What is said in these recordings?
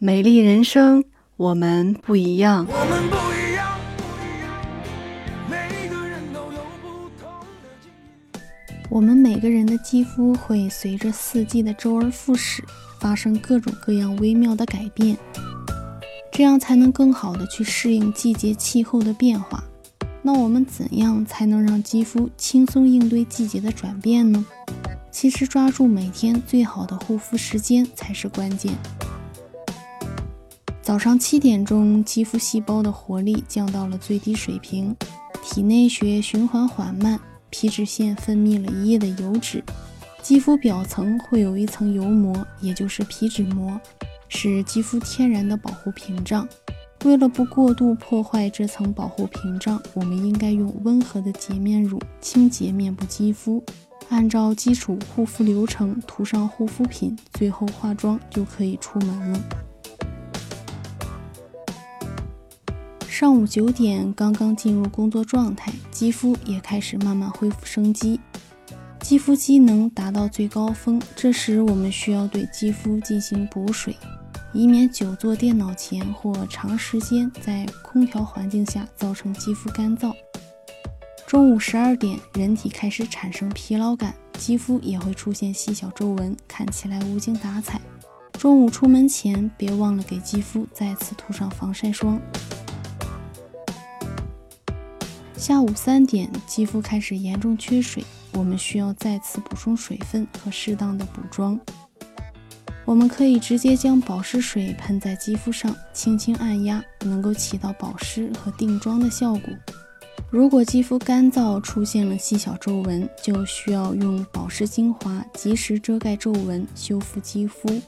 美丽人生，我们不一样。我们不一样，不一样，每个人都有不同的。我们每个人的肌肤会随着四季的周而复始，发生各种各样微妙的改变，这样才能更好的去适应季节气候的变化。那我们怎样才能让肌肤轻松应对季节的转变呢？其实抓住每天最好的护肤时间才是关键。早上七点钟，肌肤细胞的活力降到了最低水平，体内血液循环缓慢，皮脂腺分泌了一夜的油脂，肌肤表层会有一层油膜，也就是皮脂膜，是肌肤天然的保护屏障。为了不过度破坏这层保护屏障，我们应该用温和的洁面乳清洁面部肌肤，按照基础护肤流程涂上护肤品，最后化妆就可以出门了。上午九点，刚刚进入工作状态，肌肤也开始慢慢恢复生机，肌肤机能达到最高峰。这时，我们需要对肌肤进行补水，以免久坐电脑前或长时间在空调环境下造成肌肤干燥。中午十二点，人体开始产生疲劳感，肌肤也会出现细小皱纹，看起来无精打采。中午出门前，别忘了给肌肤再次涂上防晒霜。下午三点，肌肤开始严重缺水，我们需要再次补充水分和适当的补妆。我们可以直接将保湿水喷在肌肤上，轻轻按压，能够起到保湿和定妆的效果。如果肌肤干燥，出现了细小皱纹，就需要用保湿精华及时遮盖皱纹，修复肌肤。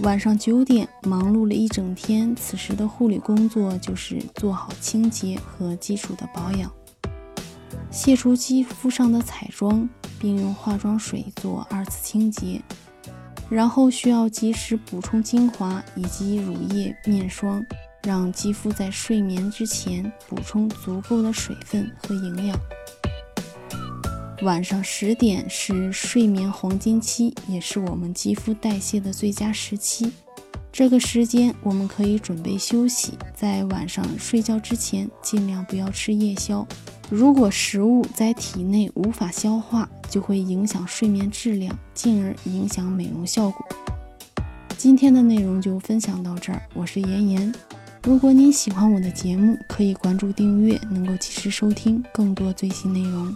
晚上九点，忙碌了一整天，此时的护理工作就是做好清洁和基础的保养，卸除肌肤上的彩妆，并用化妆水做二次清洁。然后需要及时补充精华以及乳液、面霜，让肌肤在睡眠之前补充足够的水分和营养。晚上十点是睡眠黄金期，也是我们肌肤代谢的最佳时期。这个时间我们可以准备休息，在晚上睡觉之前尽量不要吃夜宵。如果食物在体内无法消化，就会影响睡眠质量，进而影响美容效果。今天的内容就分享到这儿，我是妍妍。如果您喜欢我的节目，可以关注订阅，能够及时收听更多最新内容。